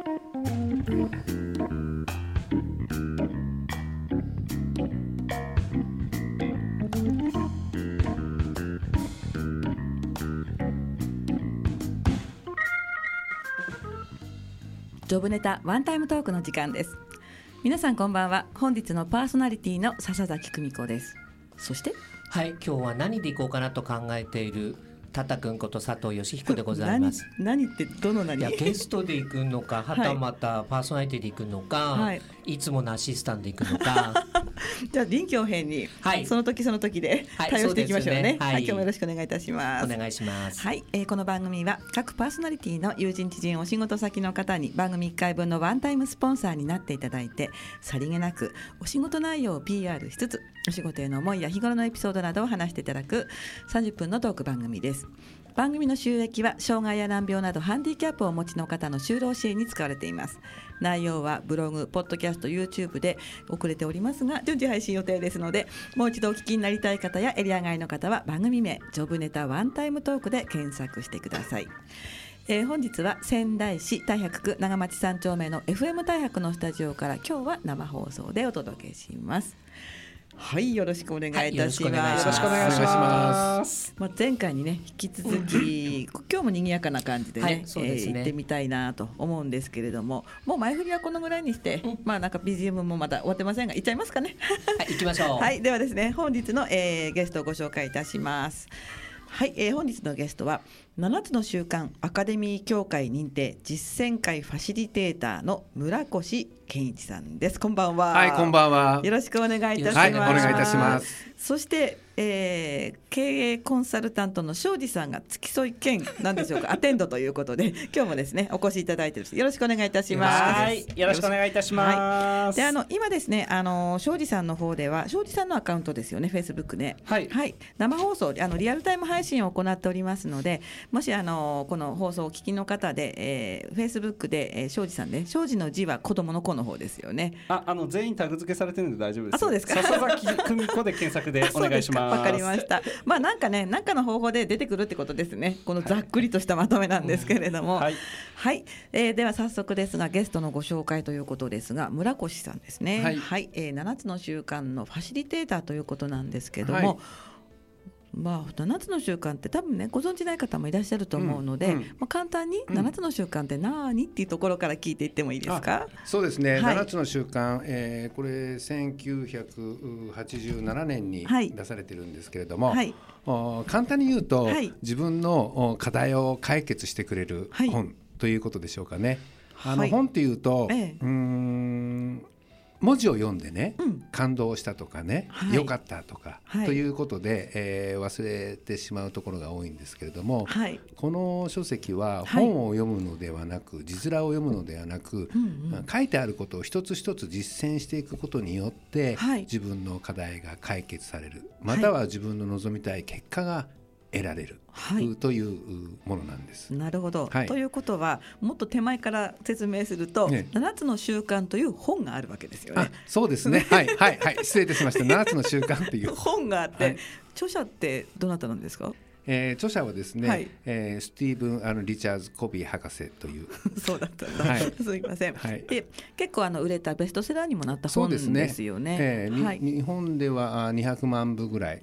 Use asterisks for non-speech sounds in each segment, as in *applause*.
ジョブネタワンタイムトークの時間です。皆さんこんばんは。本日のパーソナリティの笹崎久美子です。そして？はい、今日は何でいこうかなと考えているタタ君こと佐藤義彦でございます。*laughs* 何何ってどの何？いやゲストで行くのか、はたまたパーソナリティで行くのか、はい。い、つものアシスタントで行くのか、*laughs* *laughs* じゃあ臨機応変に、はい。その時その時ではい対応していきましょうね,、そうですね。はい。今日もよろしくお願いいたします。お願いします。はい、えーこの番組は各パーソナリティの友人知人お仕事先の方に番組1回分のワンタイムスポンサーになっていただいてさりげなくお仕事内容を PR しつつお仕事への思いや日頃のエピソードなどを話していただく30分のトーク番組です番組の収益は障害や難病などハンディキャップをお持ちの方の就労支援に使われています。内容はブログ、ポッドキャスト、YouTube で遅れておりますが順次配信予定ですのでもう一度お聞きになりたい方やエリア外の方は番組名ジョブネタワンタイムトークで検索してください。えー本日は仙台市太白区長町三丁目の FM 太白のスタジオから今日は生放送でお届けします。はいよろしくお願いいたします、はいよろしくお願いします。まあ、前回にね引き続き今日も賑やかな感じでね,、はいそうですね。えー行ってみたいなと思うんですけれどももう前振りはこのぐらいにして、まあなんか BGM もまだ終わってませんが行っちゃいますかね？はい、行きましょう。*laughs* はい、ではですね、本日の、えーゲストをご紹介いたします。はい、えー本日のゲストは7つの習慣アカデミー協会認定実践会ファシリテーターの村越健一さんです。こんばんは。はい、こんばんは。よろしくお願いいたします。はい、お願いいたします。そして、えー経営コンサルタントの庄司さんが付き添い兼なんでしょうか *laughs* アテンドということで今日もですねお越しいただいてよろしくお願いいたします。はい、よろしくお願いいたします。であの今ですねあの庄司さんの方では庄司さんのアカウントですよねフェイスブックねはい生放送あのリアルタイム配信を行っておりますのでもしあのこの放送をお聞きの方で、えー、フェイスブックで、えー、庄司さんね庄司の字は子供の子の方ですよねあ、あの全員タグ付けされてるんで大丈夫です。あそうですか笹崎久美子で検索で *laughs* お願いします。わかりました。まあなんかね、なんかの方法で出てくるってことですね。このざっくりとしたまとめなんですけれども、は、はいいえーでは早速ですがゲストのご紹介ということですが、村越さんですね。は、はいいえー、7つの習慣のファシリテーターということなんですけども。はいまあ、7つの習慣って多分ねご存知ない方もいらっしゃると思うので、うんうん。まあ、簡単にうん。7つの習慣って何っていうところから聞いていってもいいですか、そうですね、はい。7つの習慣、えーこれ1987年にはい。出されてるんですけれども、はい。お簡単に言うと、はい。自分のお課題を解決してくれるはい。本ということでしょうかね。あのはい。本っていうと、ええ。うーん文字を読んでね、うん。感動したとかね、はい。良かったとか、はい。ということで、えー忘れてしまうところが多いんですけれども、はい。この書籍ははい。本を読むのではなく、字面を読むのではなく、うんうん。書いてあることを一つ一つ実践していくことによって、はい。自分の課題が解決される。または自分の望みたい結果が得られる、はい。というものなんです。なるほど、はい。ということはもっと手前から説明すると「ね。7つの習慣」という本があるわけですよあね。そうですね。*laughs* はいはいはい。失礼いたしました。7つの習慣という、本があって、はい。著者ってどなたなんですか？えー著者はですね、はい。えースティーブン・あのリチャーズ・コビー博士という。*laughs* そうだったんだ、はい。*laughs* すいません、はい。で結構あの売れたベストセラーにもなった本ですそうですね。よね。えーにはい、日本ではあ200万部ぐらい。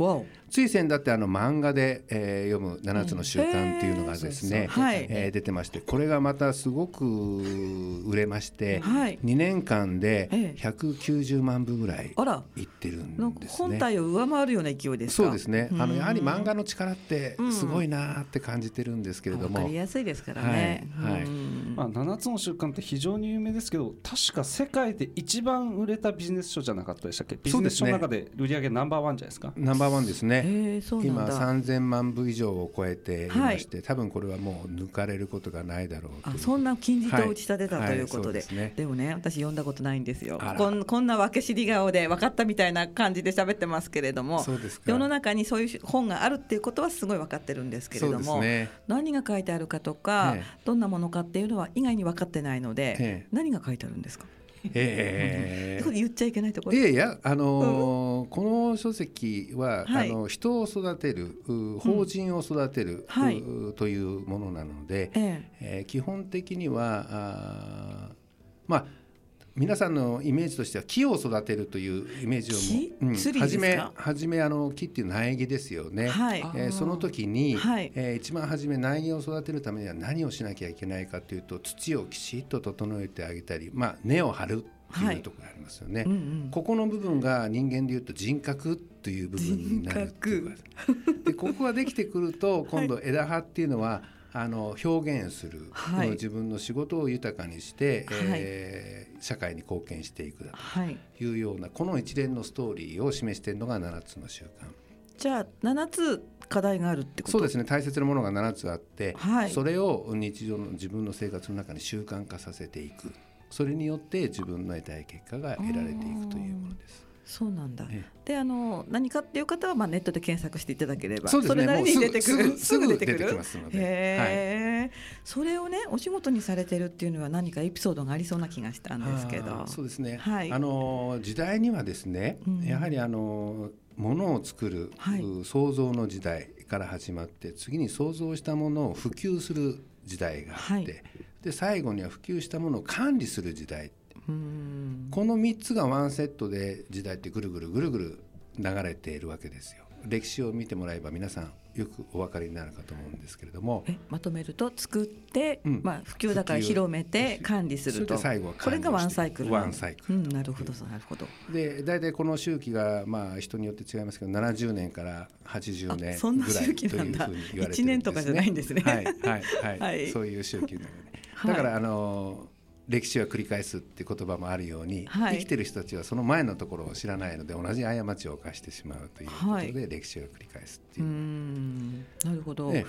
つい先だってあの漫画で、えー読む7つの習慣っていうのがですね、へーはい。えー出てましてこれがまたすごく売れまして、はい。2年間でええ。190万部ぐらいあら。いってるなんですね。本体を上回るような勢いですか？そうですね。あのやはり漫画画の力ってすごいなーって感じてるんですけれどわも、かりやすいですからね。はいはい。うんまあ7つの習慣って非常に有名ですけど、確か世界で一番売れたビジネス書じゃなかったでしたっけ？ビジネス書の中で売り上げナンバーワンじゃないですか？ナンバーワンですね。へー今だ3000万部以上を超えていまして、多分これはもう抜かれることがないだろうあそんな金字塔打ち立てたはいということで,、はい。そうですね。もね私読んだことないんですよ。こんこんな分け知り顔で分かったみたいな感じで喋ってますけれどもそうですか。世の中にそういう本があるっていうことはすごい分かってるんですけれどそうですも、ね。何が書いてあるかとか、ええ。どんなものかっていうのは意外に分かってないので、ええ。何が書いてあるんですか、えそれ *laughs* 言っちゃいけないところ。いやいや、あのーこの書籍は、はい。あの人を育てるう法人を育てる、はい。うというものなので、ええ。ー基本的にはあまあ皆さんのイメージとしては木を育てるというイメージを木？うん初め初めあの木っていう苗木ですよね。はい。えーその時に、はい。えー一番初め苗木を育てるためには何をしなきゃいけないかというと土をきちっと整えてあげたり、まあ、根を張るってはいいうところがありますよね。うんうんここの部分が人間でいうと人格という部分になるっていうでここができてくると今度枝葉っていうのは、あの表現する、はい。自分の仕事を豊かにして、はい。えー社会に貢献していくだはい。というようなこの一連のストーリーを示しているのが7つの習慣。じゃあ7つ課題があるってこと？そうですね。大切なものが7つあって、はい。それを日常の自分の生活の中に習慣化させていく。それによって自分の得たい結果が得られていくというものです。そうなんだ。えであの何かっていう方はまあネットで検索していただければそね。れなりに出てくる *laughs* すぐ出てくる。ますので。へえ、それをねお仕事にされてるっていうのは何かエピソードがありそうな気がしたんですけど。そうですね、はい。あの時代にはですね、うん。やはりあのものを作る、はい。う創造の時代から始まって次に創造したものを普及する時代があって、はい。で最後には普及したものを管理する時代この3つがワンセットで時代ってぐるぐるぐるぐる流れているわけですよ。歴史を見てもらえば皆さんよくお分かりになるかと思うんですけれども。えまとめると作って、うん。まあ、普及だから広めて管理すると。最後はこれがワンサイクルワンサイクルうん、なるほどなるほど。で大体この周期がまあ人によって違いますけど70年から80年あそんなぐらい周期なんだというふうに言われてるんです、ね、*laughs* 一年とかじゃないんですね。はい。はい。はい、*laughs* はい。そういう周期なので、はい。だからあの歴史は繰り返すって言葉もあるように、はい。生きてる人たちはその前のところを知らないので同じ過ちを犯してしまうということで、はい。歴史が繰り返すっていう。んなるほど、ええ。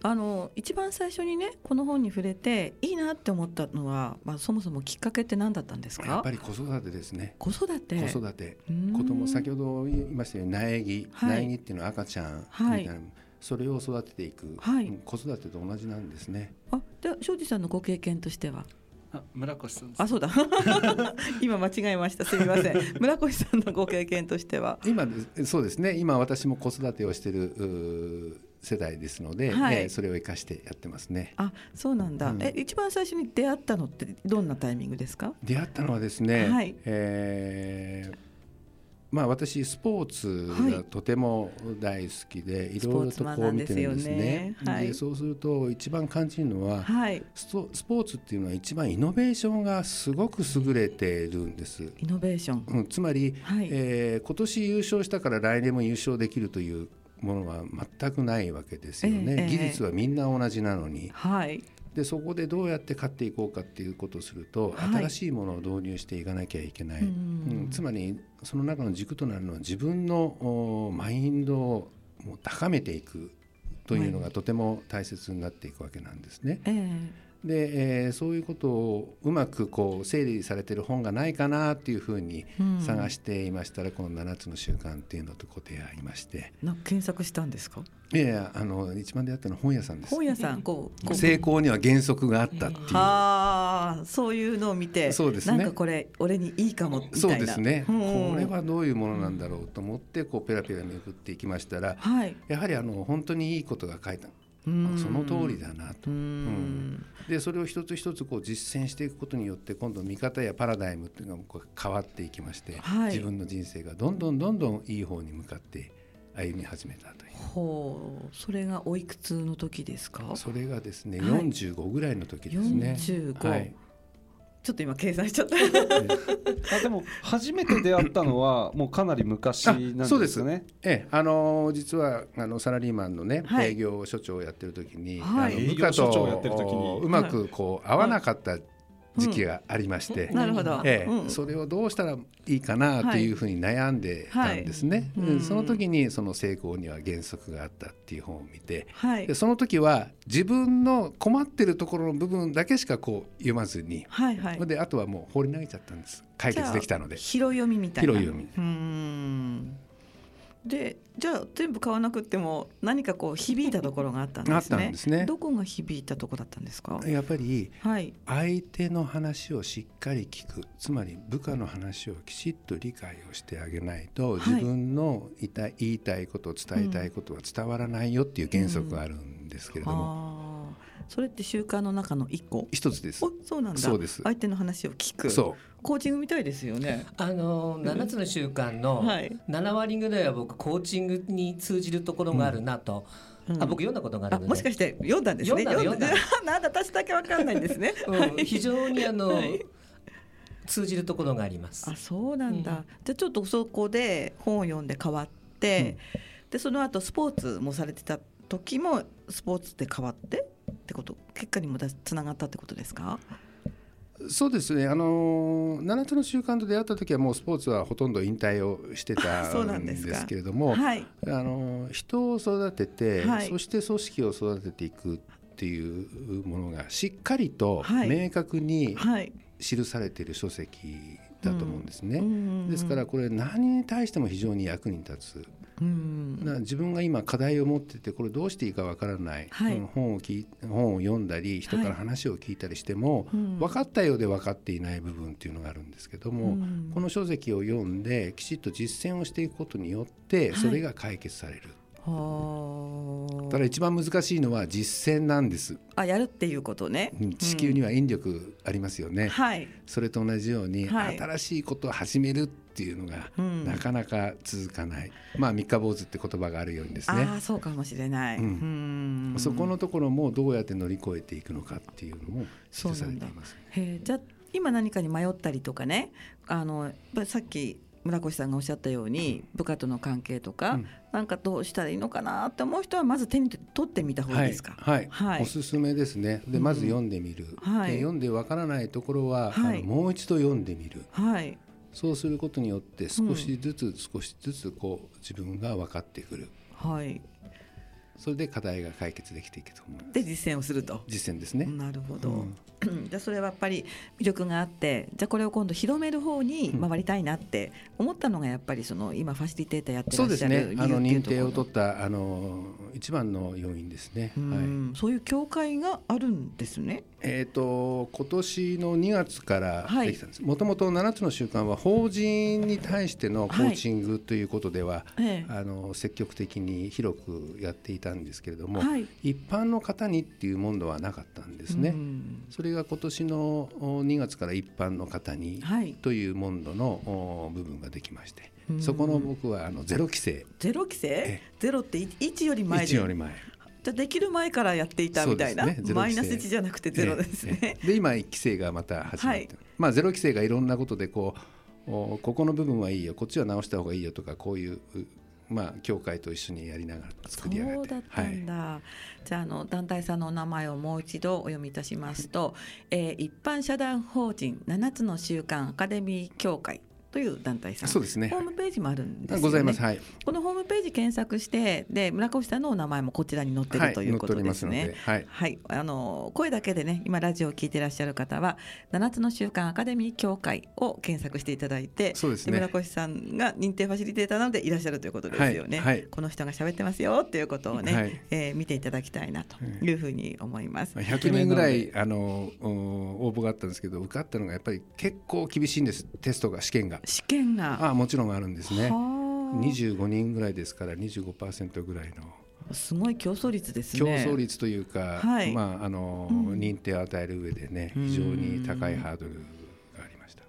あの一番最初にねこの本に触れていいなって思ったのは、まあ、そもそもきっかけって何だったんですか？やっぱり子育てですね。子育て。子育て。子供先ほど言いましたように苗木、はい。苗木っていうのは赤ちゃんみはいたい。な、それを育てていく、はい。うん子育てと同じなんですね。あで庄司さんのご経験としては？あ村越さんあそうだ。*laughs* 今間違えました。すみません。*laughs* 村越さんのご経験としては。今でそうですね。今私も子育てをしている世代ですので、はい。えーそれを生かしてやってますね。あそうなんだ、うん。え一番最初に出会ったのってどんなタイミングですか？出会ったのはですね、はい。えーまあ私スポーツがとても大好きで、い、ろいろとこう見てるんですね。でねはい。でそうすると一番感じるのは、はい。スポーツっていうのは一番イノベーションがすごく優れているんです。イノベーション。うん、つまり、はい。えー今年優勝したから来年も優勝できるというものは全くないわけですよね、ええええ。技術はみんな同じなのに。はいでそこでどうやって勝っていこうかっていうことをすると、はい。新しいものを導入していかなきゃいけない、うんうんつまりその中の軸となるのは自分のおマインドをもう高めていくというのがとても大切になっていくわけなんですね。ええで、えーそういうことをうまくこう整理されてる本がないかなっていうふうにうん。探していましたら、この7つの習慣っていうのとこう出会いまして。な検索したんですか？いやいやあの一番出会ったのは本屋さんです。本屋さん。こうこう。成功には原則があったっていう、ああそういうのを見てそうですね。なんかこれ俺にいいかもみたいな。そうですね、うん。これはどういうものなんだろうと思ってこうペラペラめくっていきましたらはい。やはりあの本当にいいことが書いた。うんその通りだなと。う。ん。でそれを一つ一つこう実践していくことによって今度見方やパラダイムっていうのがこう変わっていきまして、はい。自分の人生がどんどんどんどんいい方に向かって歩み始めたという。ほう。それがおいくつの時ですか？それがですね、はい。45ぐらいの時ですね。45、はい、ちょっと今計算しちゃった。*laughs* あでも初めて出会ったのはもうかなり昔なんあそうです。よね。ええ。あのー実はあのサラリーマンのね、はい。営業所長をやってる時に、はい。あの部下営業所長をやとってる時に。うまくこう合わなかった時期がありまして、なるほど、ええ。うん。それをどうしたらいいかなというふうに悩んでたんですね。はその時にその成功には原則があったっていう本を見て。はい。でその時は自分の困ってるところの部分だけしかこう読まずに、はいはい。であとはもう放り投げちゃったんです。解決できたので。広読みみたいな。広読み。うーんでじゃあ全部買わなくても何かこう響いたところがあったんですね。あったんですね。どこが響いたところだったんですか？やっぱりはい。相手の話をしっかり聞く。つまり部下の話をきちっと理解をしてあげないと、はい。自分の言いたい言いたいこと伝えたいことは伝わらないよっていう原則があるんですけれども、あーそれって習慣の中の一個？一つです。おそうなんだ。そうです。相手の話を聞く。そコーチングみたいですよね。あの7つの習慣のはい。7割ぐらいは僕コーチングに通じるところがあるなと、うん。あ僕読んだことがあるので。あもしかして読んだんですね？読んだ *laughs* なんだ私だけわかんないんですね、*laughs* うん、非常にあの、はい。通じるところがあります。あ。そうなんだ、うん。じゃあちょっとそこで本を読んで変わって、でその後スポーツもされてた時もスポーツで変わって？ってこと？結果にもだつながったってことですか？うそうですね。あの7つの習慣と出会った時はもうスポーツはほとんど引退をしてたそうなんんですけれども *laughs* はい。あの人を育てて、はい。そして組織を育てていくっていうものがしっかりとはい。明確にはい。記されている書籍だと思うんですね。うん。ですからこれ何に対しても非常に役に立つ。うん。な自分が今課題を持っててこれどうしていいかわからない、はい。うん本を聞い本を読んだり人から話を聞いたりしても、うん。分かったようで分かっていない部分っていうのがあるんですけども、うん。この書籍を読んできちっと実践をしていくことによってはい。それが解決される、はただ一番難しいのは実践なんです、ああやるっていうことね、うん。地球には引力ありますよね、はい。それと同じように、はい。新しいことを始めるっていうのが、うん。なかなか続かない。まあ三日坊主って言葉があるようにですね。ああそうかもしれない、うん。うん。そこのところもどうやって乗り越えていくのかっていうのも記されています。へえじゃあ今何かに迷ったりとかねあのやっぱりさっき村越さんがおっしゃったように部下との関係とか、うん。なんかどうしたらいいのかなって思う人はまず手に取ってみた方がいいですか、はい、はい。おすすめですね。で、うん。まず読んでみる。はい。で読んでわからないところは、はい。もう一度読んでみる。はい。そうすることによって少しずつ少しずつこう自分が分かってくる。はいそれで課題が解決できていくと思います。で実践をすると。実践ですね。なるほど、うん *clears throat* じゃあそれはやっぱり魅力があってじゃあこれを今度広める方に回りたいなって思ったのがやっぱりその今ファシリテーターやってそうですらっしゃるね。あの認定を取ったあの一番の要因ですね。うはい。んそういう協会があるんですね。えー、と今年の2月からはいできたんです、もともと7つの習慣は法人に対してのコーチングということでは、ええあの積極的に広くやっていたんですけれども、はい。一般の方にっていうものはなかったんですね。うん。それが今年のお2月から一般の方にはい。というモンドのお部分ができまして、うん。そこの僕はあのゼロ規制ゼロ規制えゼロって1より前で1より前。じゃあできる前からやっていたみたいな、ね。マイナス1じゃなくてゼロですね。で今規制がまた始まって、はい。まあゼロ規制がいろんなことでこうおここの部分はいいよこっちは直した方がいいよとかこういううまあ協会と一緒にやりながら作り上げて。そうだったんだ、じゃああの団体さんのお名前をもう一度お読みいたしますと、えー一般社団法人7つの習慣アカデミー協会。という団体さん。そうですね。ホームページもあるんですよね。ございます。はい。このホームページ検索してで村越さんのお名前もこちらに載ってはいるということですね。はい。はい、あの声だけでね今ラジオを聞いてらっしゃる方は7つの習慣アカデミー協会を検索していただいてそうですね。村越さんが認定ファシリテーターなのでいらっしゃるということですよね、はい。はい。この人が喋ってますよっていうことをね、はい。えー見ていただきたいなというふうに思います。100人ぐらいあのお応募があったんですけど受かったのがやっぱり結構厳しいんです。テストが試験が試験が。ああもちろんあるんですね。はあ。25人ぐらいですから25%ぐらいの。すごい競争率ですね。競争率というか、はい。まああの、うん。認定を与える上でねうん。非常に高いハードルがありました。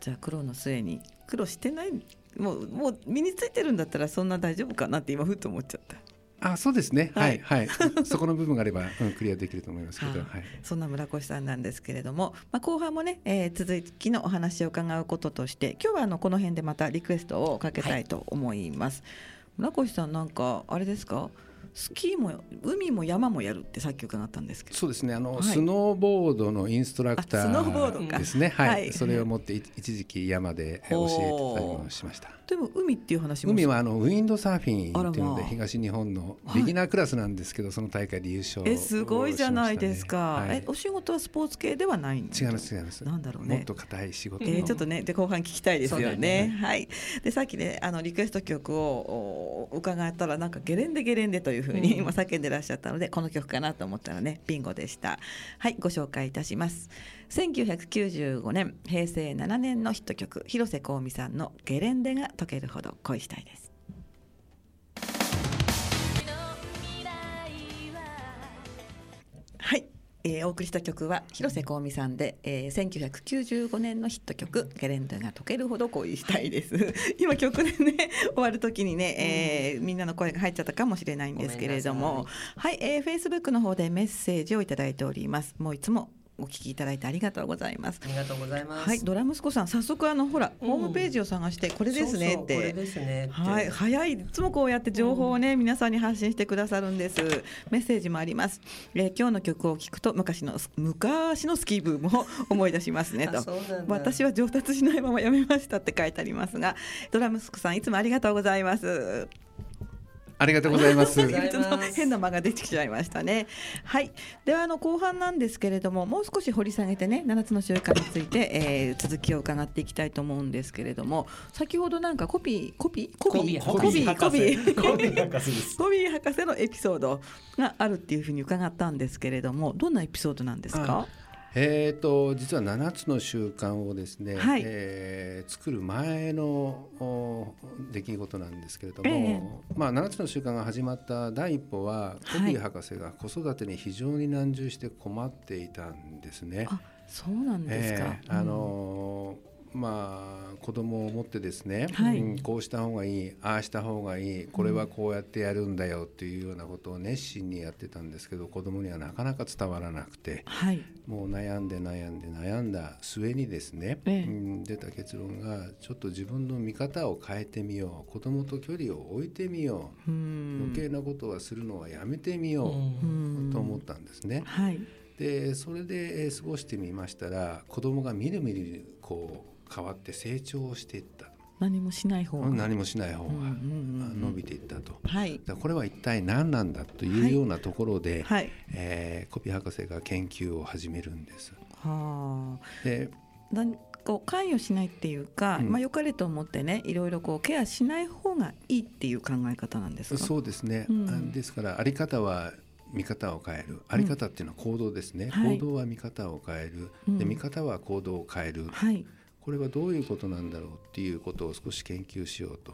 じゃあ苦労の末に苦労してないもうもう身についてるんだったらそんな大丈夫かなって今ふっと思っちゃった。あそうですね。ははいいはい、*laughs* そこの部分があれば、うん、クリアできると思いますけど、ははい。いそんな村越さんなんですけれども、まあ、後半もね、えー続きのお話を伺うこととして今日はあのこの辺でまたリクエストをかけたいと思います。村越さんなんかあれですか？スキーも海も山もやるってさっき伺ったんですけど。そうですね。あの、はい。スノーボードのインストラクタあスノーボードか。ーですね。はい、はい。それを持ってい一時期山でえ教えてたりもしました。でも海っていう話も海はあのウィンドサーフィンっていうので東日本のはいビギナークラスなんですけど、その大会で優勝えすごいじゃないですか、はい。えお仕事はスポーツ系ではないんです違います違います。なんだろうね。もっと硬い仕事えー、ちょっとねで後半聞きたいですよね。ね。はい。でさっきねあのリクエスト曲をお伺ったらなんかゲレンデゲレンデというふうに今叫んでらっしゃったので、この曲かなと思ったらねビンゴでした。はいご紹介いたします。1995年平成7年のヒット曲広瀬香美さんのゲレンデが溶けるほど恋したいです。えーお送りした曲は広瀬香美さんで、えー、1995年のヒット曲「ゲレンデが溶けるほど恋したい」です。*laughs* 今曲でね終わる時にね、えーみんなの声が入っちゃったかもしれないんですけれども。はい、えー、Facebook の方でメッセージをいただいております。もういつもお聞きいただいてありがとうございます。ありがとうございます。はいドラ息子さん早速あのほら、うん。ホームページを探してこれですねってそうそうこれですねって。はい、早いいつもこうやって情報をね、皆さんに発信してくださるんです。メッセージもあります、えー今日の曲を聴くと昔の昔のスキーブームを思い出しますねと。私は上達しないままやめましたって書いてありますがドラムスクさんいつもありがとうございますありがとうございます。変な間が出てきちゃいましたね。はい。ではあの後半なんですけれども、もう少し掘り下げてね、7つの習慣について、えー続きを伺っていきたいと思うんですけれども、先ほどなんかコピーコピー？コピーココピーコピー？コビー？博士です。*laughs* コビー博士のエピソードがあるっていうふうに伺ったんですけれども、どんなエピソードなんですか？えー、と実は7つの習慣をですね、はいえー作る前のお出来事なんですけれども、ええまあ、7つの習慣が始まった第一歩はコビー博士が子育てに非常に難渋して困っていたんですね。あ、そうなんですか。ええあのーまあ子供を持ってですね、はいうんこうした方がいいああした方がいいこれはこうやってやるんだよっていうようなことを熱心にやってたんですけど子供にはなかなか伝わらなくてはい。もう悩んで悩んで悩んだ末にですね、ええうん出た結論がちょっと自分の見方を変えてみよう子供と距離を置いてみようう、ん。余計なことはするのはやめてみようと思ったんですね。はい。でそれでえー過ごしてみましたら子供がみるみるこう変わって成長していった。何もしない方が。何もしない方がうんうんうんうん。伸びていったと。はい。これは一体何なんだというようなところで、はい。えーコピ博士が研究を始めるんです。はあ。でこう関与しないっていうか、うん。まあ良かれと思ってねいろいろこうケアしない方がいいっていう考え方なんですか？そうですね、うん。あですからあり方は見方を変える。あり方っていうのは行動ですね、はい。行動は見方を変える、うん。で見方は行動を変える、はいこれはどういうことなんだろうっていうことを少し研究しようと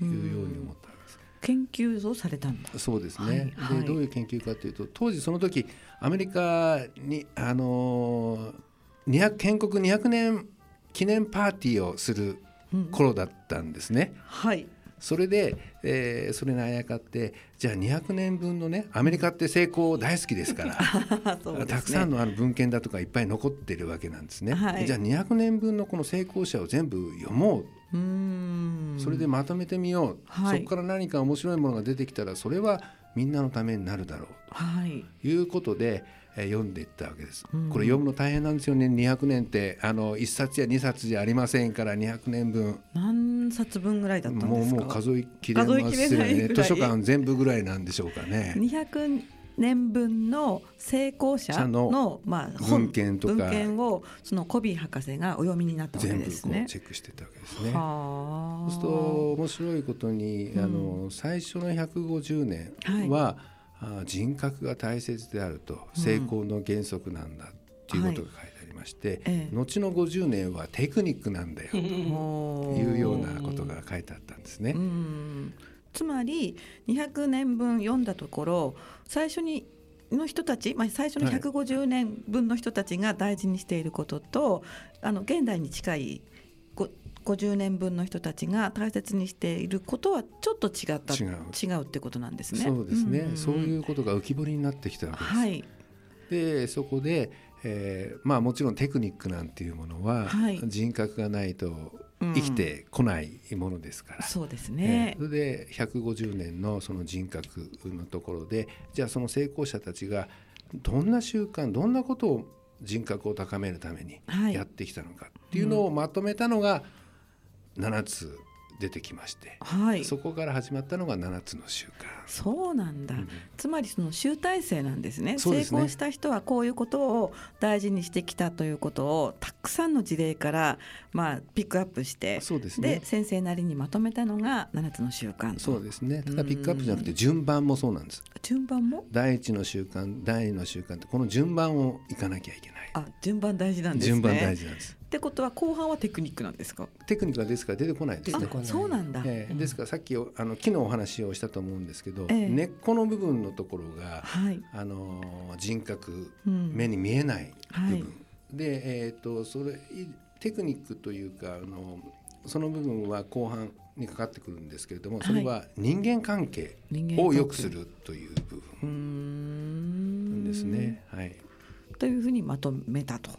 いうように思ったんです。研究をされたんだ。そうですね、はいはい。でどういう研究かというと当時その時アメリカにあのー200建国200年記念パーティーをするうん。頃だったんですね。はいそれで、えーそれにあやかってじゃあ200年分のねアメリカって成功大好きですから。*laughs* ね。たくさんのあの文献だとかいっぱい残ってるわけなんですね。はい。じゃあ200年分のこの成功者を全部読もううーん。それでまとめてみよう、はい。そこから何か面白いものが出てきたらそれはみんなのためになるだろう。はい。ということで、えー読んでいったわけです。うん。これ読むの大変なんですよね。200年ってあの1冊や2冊じゃありませんから200年分。何冊分ぐらいだったんですか？もうもう数えきれますよね。図書館全部ぐらいなんでしょうかね。200年分の成功者者ののまあ、本文献とか。文献をそのコビー博士がお読みになったわけ全部こですねう。チェックしてたわけですね。はあ。そうすると面白いことに、あの最初の150年は、あ人格が大切であると成功の原則なんだっていうことが書いてありまして、ええ。後の50年はテクニックなんだよとほいうようなことが書いてあったんですね。う。ん。つまり200年分読んだところ最初にの人たち、まあ、最初のはい。150年分の人たちが大事にしていることと、あの現代に近いご50年分の人たちが大切にしていることはちょっと違った違う違うってことなんですね。そうですね、んそういうことが浮き彫りになってきたわけです。はいでそこで、えーまあもちろんテクニックなんていうものは、はい人格がないと生きてこないものですから。そうですえねー。それで150年のその人格のところでじゃあその成功者たちがどんな習慣どんなことを人格を高めるためにはいやってきたのかっていうのをまとめたのが7つ出てきまして、はい。そこから始まったのが7つの習慣。そうなんだ、うん。つまりその集大成なんですね。ね。成功した人はこういうことを大事にしてきたということをたくさんの事例からまあピックアップしてそうですね。先生なりにまとめたのが7つの習慣そうですね。ただピックアップじゃなくて順番もそうなんです。順番も？第一の習慣第二の習慣ってこの順番をいかなきゃいけないあ順番大事なんですね。順番大事なんです。ってことは後半はテクニックなんですか？テクニックはですから出てこない。ですねそうなんだ、えー、ですからさっきあの昨日お話をしたと思うんですけど、えー、根っこの部分のところが、はい、あの人格、うん、目に見えない部分、はい、で、えーと、それテクニックというかあのその部分は後半にかかってくるんですけれどもそれは人間関係を良くするという部分ですね。はい、というふうにまとめたと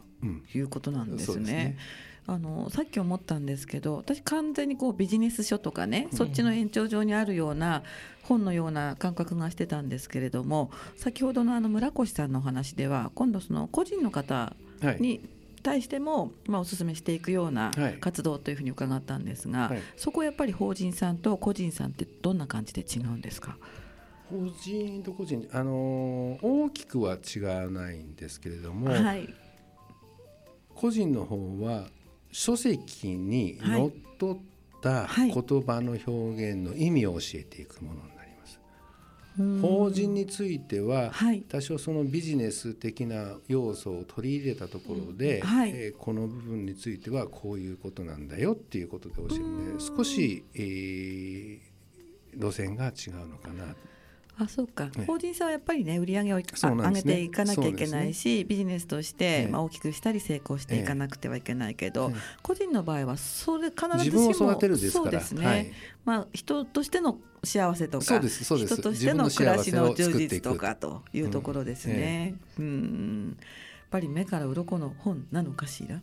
いうことなんですね。あのさっき思ったんですけど私完全にこうビジネス書とかね、そっちの延長上にあるような本のような感覚がしてたんですけれども先ほどのあの村越さんのお話では今度その個人の方に対しても、まあ、お勧めしていくような活動というふうに伺ったんですが、はい、そこはやっぱり法人さんと個人さんってどんな感じで違うんですか？法人と個人、あの大きくは違わないんですけれども、はい、個人の方は書籍にのっとった言葉の表現の意味を教えていくもの法人については、多少そのビジネス的な要素を取り入れたところで、はい、えー、この部分についてはこういうことなんだよっていうことで教えるので少し、えー、路線が違うのかなあそうか、ね、法人さんはやっぱりね売り上げを、ね、上げていかなきゃいけないし、ね、ビジネスとして、まあ、大きくしたり成功していかなくてはいけないけど、個人の場合はそれ必ずしもそうですね、はい、まあ、人としての幸せとか人としての暮らしの充実とかというところですね。うん、うんぱり目から鱗の本なのかしら？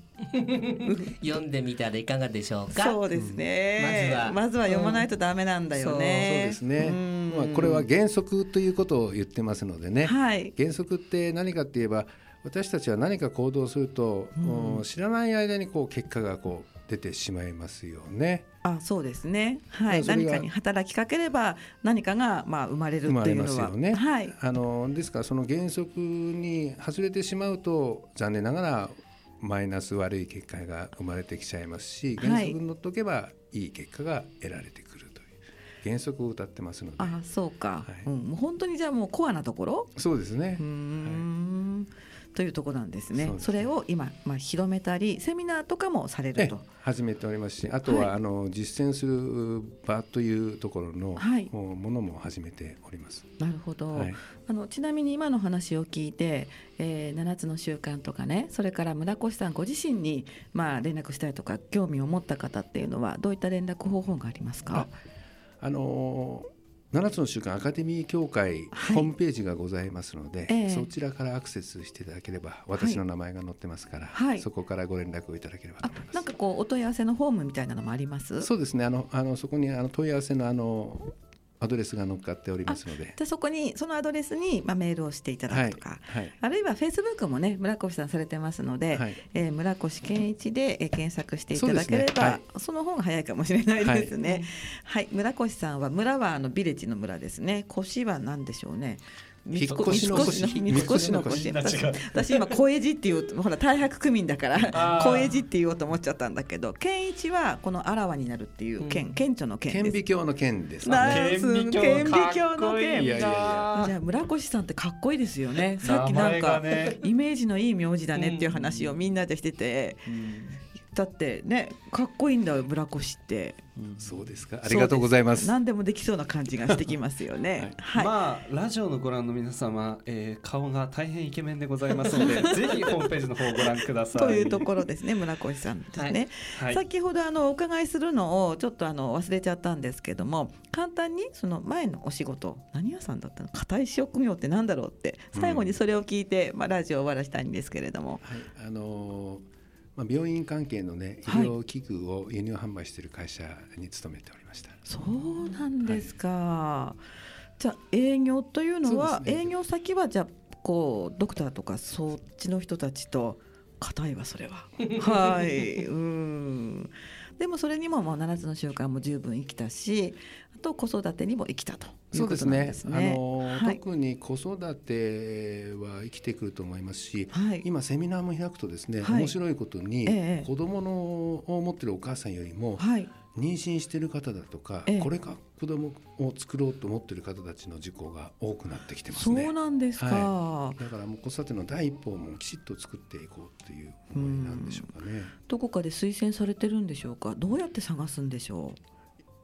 *laughs* 読んでみたらいかがでしょうか？そうですね、うん、まずは。まずは読まないとダメなんだよね、そうですね、まあ、これは原則ということを言ってますのでね、はい、原則って何かって言えば私たちは何か行動すると、うん、知らない間にこう結果がこう出てしまいますよね。あそうですね、はい、何かに働きかければ何かがまあ生まれるっていうのは、ね、はい、あのですからその原則に外れてしまうと残念ながらマイナス悪い結果が生まれてきちゃいますし原則にのっとけばいい結果が得られてくるという。原則を歌ってますので。あそうか、はい、うん、もう本当にじゃあもうコアなところ？そうですね。うん。はいというところなんですね。それを今まあ広めたりセミナーとかもされると始めておりますし、あとは、はい、あの実践する場というところの、はい、ものも始めております。なるほど。はい、あのちなみに今の話を聞いて、えー、7つの習慣とかね、それから村越さんご自身にまあ連絡したいとか興味を持った方っていうのはどういった連絡方法がありますか？あ、あのー7つの習慣アカデミー協会、はい、ホームページがございますので、えー、そちらからアクセスしていただければ私の名前が載ってますから、はい、そこからご連絡をいただければと思います。なんかこうお問い合わせのフォームみたいなのもあります？そうですね。あのあのそこにあの問い合わせのあのアドレスが載っかっておりますので。でそこにそのアドレスに、まあ、メールをしていただくとか、はいはい、あるいはフェイスブックもね村越さんされてますので、はい、えー、村越健一で、えー、検索していただければそ、ね。はい、その方が早いかもしれないですね。はい、村越さんは村はあのビレッジの村ですね。越は何でしょうね。引っ越しの越三越の越私今小江寺っていうほら大白区民だから小江寺って言おうと思っちゃったんだけど健一はこのあらわになるっていう県、顕著の県顕微鏡の県ですね。顕微鏡の県。じゃあ村越さんってかっこいいですよね。さっきなんか、イメージのいい名字だねっていう話をみんなでしてて、だってねかっこいいんだよ村越って、うん、そうですか。ありがとうございます。何でもできそうな感じがしてきますよね、はい、はい、まあラジオのご覧の皆様、えー、顔が大変イケメンでございますので *laughs* ぜひホームページの方をご覧ください。というところですね村越さんですね、はい。はい、先ほどあのお伺いするのをちょっとあの忘れちゃったんですけども簡単にその前のお仕事何屋さんだったの硬い職業ってなんだろうって最後にそれを聞いて、うん、まあラジオを終わらしたいんですけれども、はい。あのーまあ、病院関係のね医療器具を輸入販売している会社に勤めておりました。そうなんですか。はい、じゃあ営業というのは、ね、営業先はじゃあこうドクターとかそっちの人たちと硬いわそれは。はい。*laughs* うん。でもそれにももう7つの習慣も十分生きたしあと子育てにも生きたというですね。あのはい、特に子育ては生きてくると思いますし、はい、今セミナーも開くとですね、面白いことに、ええ、子供のを持ってるお母さんよりも、妊娠している方だとか、ええ、これから子供を作ろうと思っている方たちの事故が多くなってきてますね。そうなんですか、はい、だからもう子育ての第一歩もきちっと作っていこうという思いなんでしょうかね。どこかで推薦されてるんでしょうか？どうやって探すんでしょ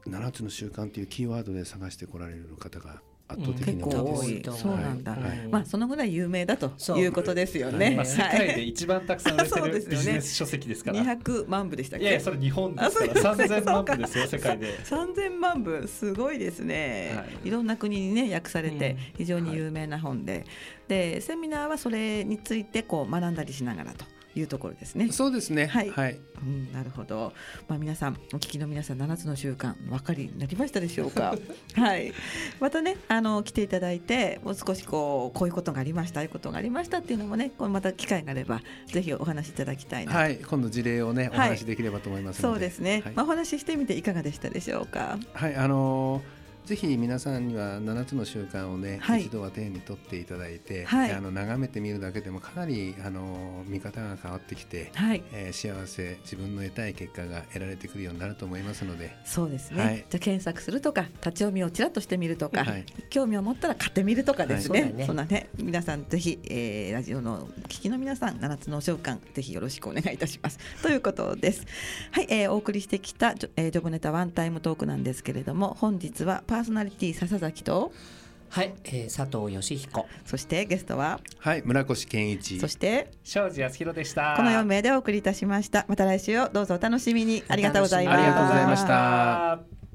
う？七つの習慣というキーワードで探してこられる方が圧倒的に多い、う。ん、そうなんだ、はい、まあそのぐらい有名だということですよね、まあ、世界で一番たくさん売れてるビジネス書籍ですから。200万部でしたっけ？いやそれ日本ですか。ら3000万部ですよ世界で。3000万部すごいですね、はい、いろんな国にね訳されて非常に有名な本で、でセミナーはそれについてこう学んだりしながらというところですね。そうですね。はい。はい、うん、なるほど。まあ皆さんお聞きの皆さん七つの習慣分かりになりましたでしょうか？*laughs* はい。またねあの来ていただいてもう少しこうこういうことがありましたああいうことがありましたっていうのもねこれまた機会があればぜひお話しいただきたいなはい。今度事例をねお話しできればと思いますそうですね。はい、まあお話ししてみていかがでしたでしょうか？はい。あのーぜひ皆さんには7つの習慣をね、はい、一度は手に取っていただいて、はい、あの眺めてみるだけでもかなりあの見方が変わってきて、はい、えー、幸せ自分の得たい結果が得られてくるようになると思いますので。そうですね、はい、じゃ検索するとか立ち読みをちらっとしてみるとか、興味を持ったら買ってみるとかですね,、そんなね皆さんぜひ、えー、ラジオの聞きの皆さん7つの習慣ぜひよろしくお願いいたします。*laughs* ということです。はい、えー、お送りしてきたジョ,、えー、ジョブネタワンタイムトークなんですけれども本日はパーソナリティ笹崎と。はい、えー、佐藤義彦。そしてゲストは。はい村越健一。そして。庄司康弘でした。この4名でお送りいたしました。また来週をどうぞお楽しみに。ありがとうございました。ありがとうございました